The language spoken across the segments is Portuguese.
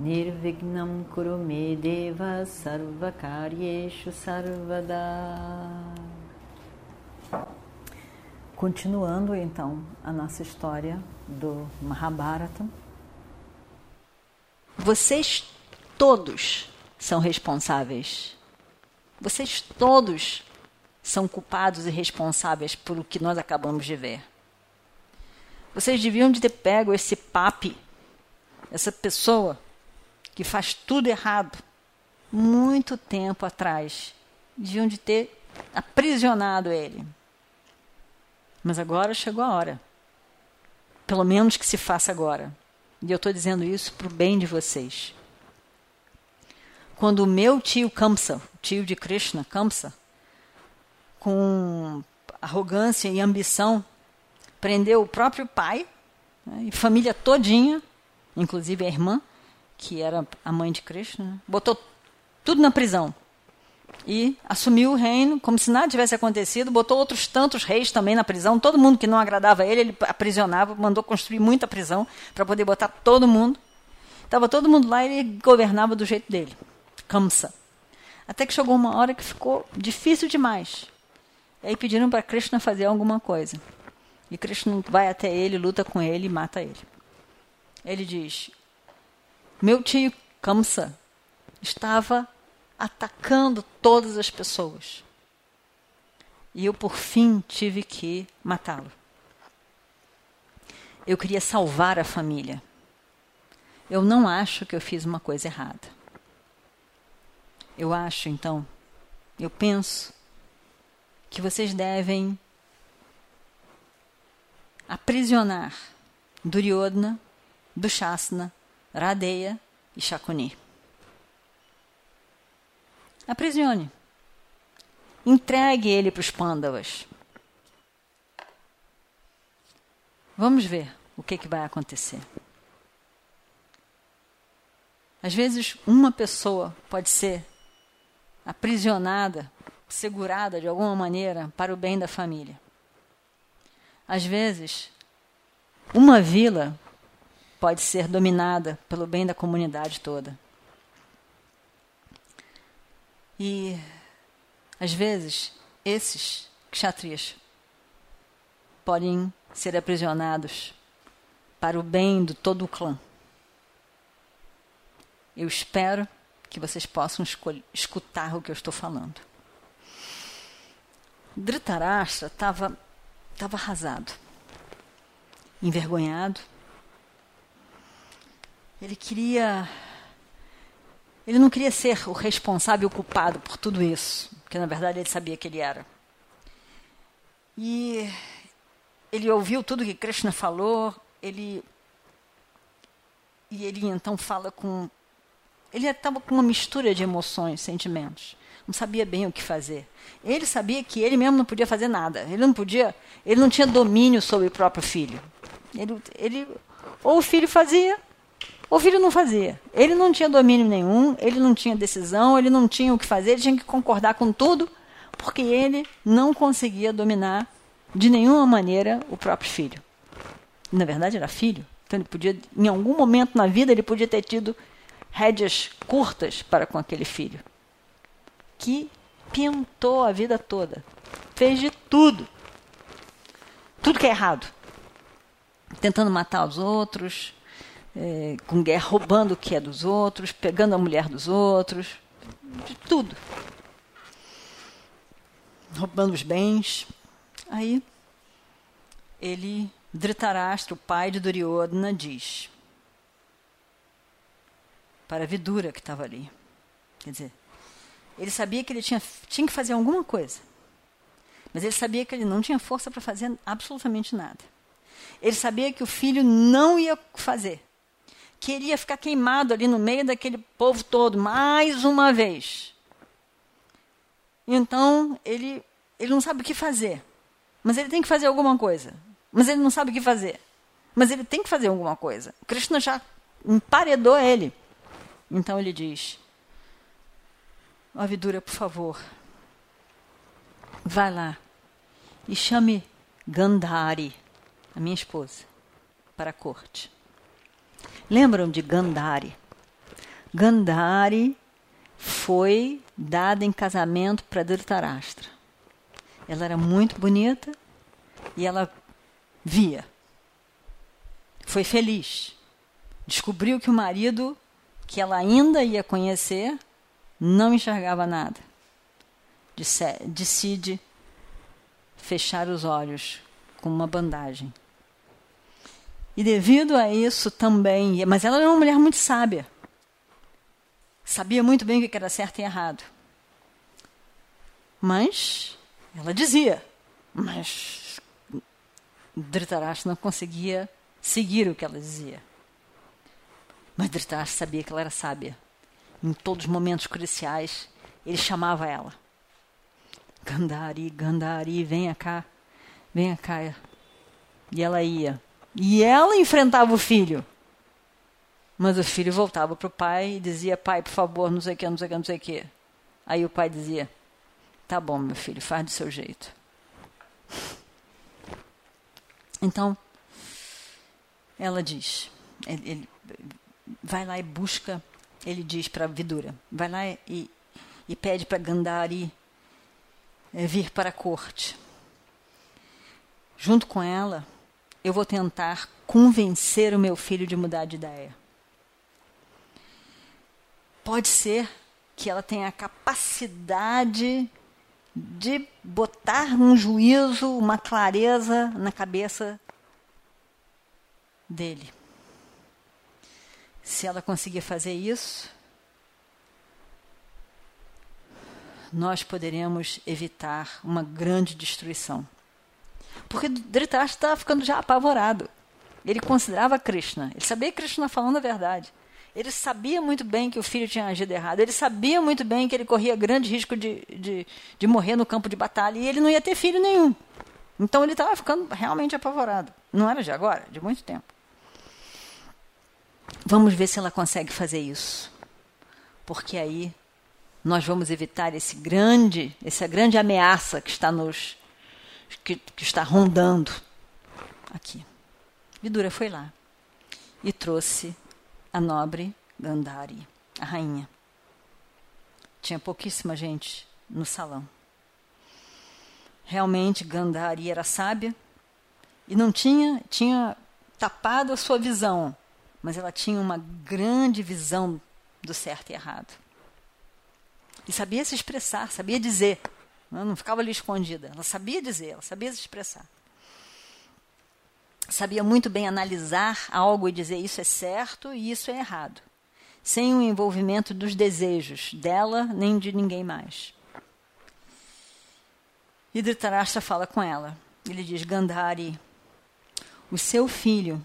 Nirvignam Kurume Deva Sarvakaryeshu Sarvada Continuando então a nossa história do Mahabharata. Vocês todos são responsáveis. Vocês todos são culpados e responsáveis por o que nós acabamos de ver. Vocês deviam de ter pego esse papi, essa pessoa que faz tudo errado, muito tempo atrás. Deviam de ter aprisionado ele. Mas agora chegou a hora. Pelo menos que se faça agora. E eu estou dizendo isso para o bem de vocês. Quando o meu tio Kamsa, tio de Krishna, Kamsa, com arrogância e ambição, prendeu o próprio pai né, e família todinha, inclusive a irmã, que era a mãe de Krishna, botou tudo na prisão e assumiu o reino como se nada tivesse acontecido, botou outros tantos reis também na prisão, todo mundo que não agradava a ele, ele aprisionava, mandou construir muita prisão para poder botar todo mundo. Estava todo mundo lá e ele governava do jeito dele, Kamsa. Até que chegou uma hora que ficou difícil demais. E aí pediram para Krishna fazer alguma coisa. E Krishna vai até ele, luta com ele e mata ele. Ele diz: Meu tio Kamsa estava atacando todas as pessoas. E eu, por fim, tive que matá-lo. Eu queria salvar a família. Eu não acho que eu fiz uma coisa errada. Eu acho, então, eu penso que vocês devem aprisionar Duryodhana, Dushasana, Radeya e Shakuni. Aprisione. Entregue ele para os pândavas. Vamos ver o que, que vai acontecer. Às vezes, uma pessoa pode ser aprisionada, segurada de alguma maneira para o bem da família. Às vezes, uma vila pode ser dominada pelo bem da comunidade toda. E às vezes esses kshatriyas podem ser aprisionados para o bem de todo o clã. Eu espero que vocês possam escutar o que eu estou falando. Dhritarashtra estava tava arrasado, envergonhado. Ele queria ele não queria ser o responsável o culpado por tudo isso, porque na verdade ele sabia que ele era. E ele ouviu tudo que Krishna falou, ele e ele então fala com ele estava com uma mistura de emoções, sentimentos. Não sabia bem o que fazer. Ele sabia que ele mesmo não podia fazer nada. Ele não podia, ele não tinha domínio sobre o próprio filho. Ele, ele ou o filho fazia o filho não fazia. Ele não tinha domínio nenhum, ele não tinha decisão, ele não tinha o que fazer, ele tinha que concordar com tudo, porque ele não conseguia dominar de nenhuma maneira o próprio filho. Na verdade, era filho. Então, ele podia, em algum momento na vida, ele podia ter tido rédeas curtas para com aquele filho. Que pintou a vida toda. Fez de tudo. Tudo que é errado. Tentando matar os outros, é, com guerra, roubando o que é dos outros, pegando a mulher dos outros, de tudo. Roubando os bens. Aí, ele, Dhritarashtra, o pai de Duryodhana, diz para a Vidura que estava ali. Quer dizer, ele sabia que ele tinha, tinha que fazer alguma coisa. Mas ele sabia que ele não tinha força para fazer absolutamente nada. Ele sabia que o filho não ia fazer queria ficar queimado ali no meio daquele povo todo, mais uma vez. Então, ele, ele não sabe o que fazer. Mas ele tem que fazer alguma coisa. Mas ele não sabe o que fazer. Mas ele tem que fazer alguma coisa. Krishna já emparedou ele. Então ele diz: Ó Vidura, por favor, vai lá e chame Gandhari, a minha esposa, para a corte. Lembram de Gandhari? Gandhari foi dada em casamento para Dhritarashtra. Ela era muito bonita e ela via. Foi feliz. Descobriu que o marido, que ela ainda ia conhecer, não enxergava nada. Decide fechar os olhos com uma bandagem. E devido a isso também, mas ela era uma mulher muito sábia. Sabia muito bem o que era certo e errado. Mas ela dizia, mas Dhritarashtra não conseguia seguir o que ela dizia. Mas Dhritarashtra sabia que ela era sábia. Em todos os momentos cruciais, ele chamava ela. Gandhari, Gandhari, venha cá, venha cá. E ela ia. E ela enfrentava o filho. Mas o filho voltava para o pai e dizia: Pai, por favor, não sei o que, não sei o que, não sei o que. Aí o pai dizia: Tá bom, meu filho, faz do seu jeito. Então, ela diz: ele, ele vai lá e busca, ele diz para Vidura: vai lá e, e pede para Gandhari é, vir para a corte. Junto com ela, eu vou tentar convencer o meu filho de mudar de ideia. Pode ser que ela tenha a capacidade de botar um juízo, uma clareza na cabeça dele. Se ela conseguir fazer isso, nós poderemos evitar uma grande destruição. Porque Dhritarashtra estava ficando já apavorado. Ele considerava Krishna. Ele sabia que Krishna falando a verdade. Ele sabia muito bem que o filho tinha agido errado. Ele sabia muito bem que ele corria grande risco de, de, de morrer no campo de batalha. E ele não ia ter filho nenhum. Então ele estava ficando realmente apavorado. Não era de agora, de muito tempo. Vamos ver se ela consegue fazer isso. Porque aí nós vamos evitar esse grande, essa grande ameaça que está nos que, que está rondando aqui. Vidura foi lá e trouxe a nobre Gandhari, a rainha. Tinha pouquíssima gente no salão. Realmente Gandhari era sábia e não tinha tinha tapado a sua visão, mas ela tinha uma grande visão do certo e errado. E sabia se expressar, sabia dizer. Não, não ficava ali escondida. Ela sabia dizer, ela sabia se expressar. Sabia muito bem analisar algo e dizer isso é certo e isso é errado. Sem o envolvimento dos desejos dela nem de ninguém mais. E Dhritarashtra fala com ela. Ele diz: Gandhari, o seu filho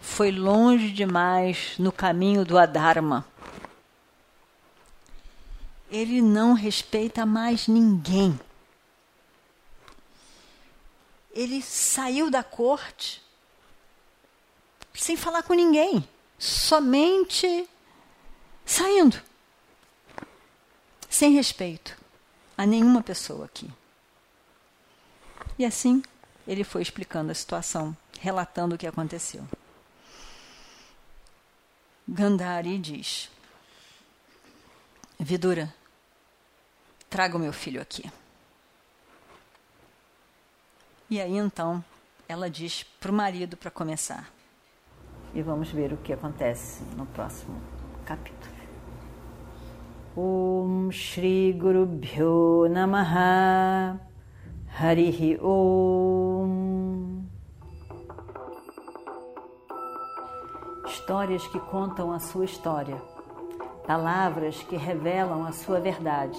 foi longe demais no caminho do Adharma ele não respeita mais ninguém. Ele saiu da corte sem falar com ninguém, somente saindo, sem respeito a nenhuma pessoa aqui. E assim ele foi explicando a situação, relatando o que aconteceu. Gandhari diz: Vidura, traga o meu filho aqui. E aí então ela diz para o marido para começar. E vamos ver o que acontece no próximo capítulo. Om Shri Guru Bhyo Namaha Harihi Om Histórias que contam a sua história, palavras que revelam a sua verdade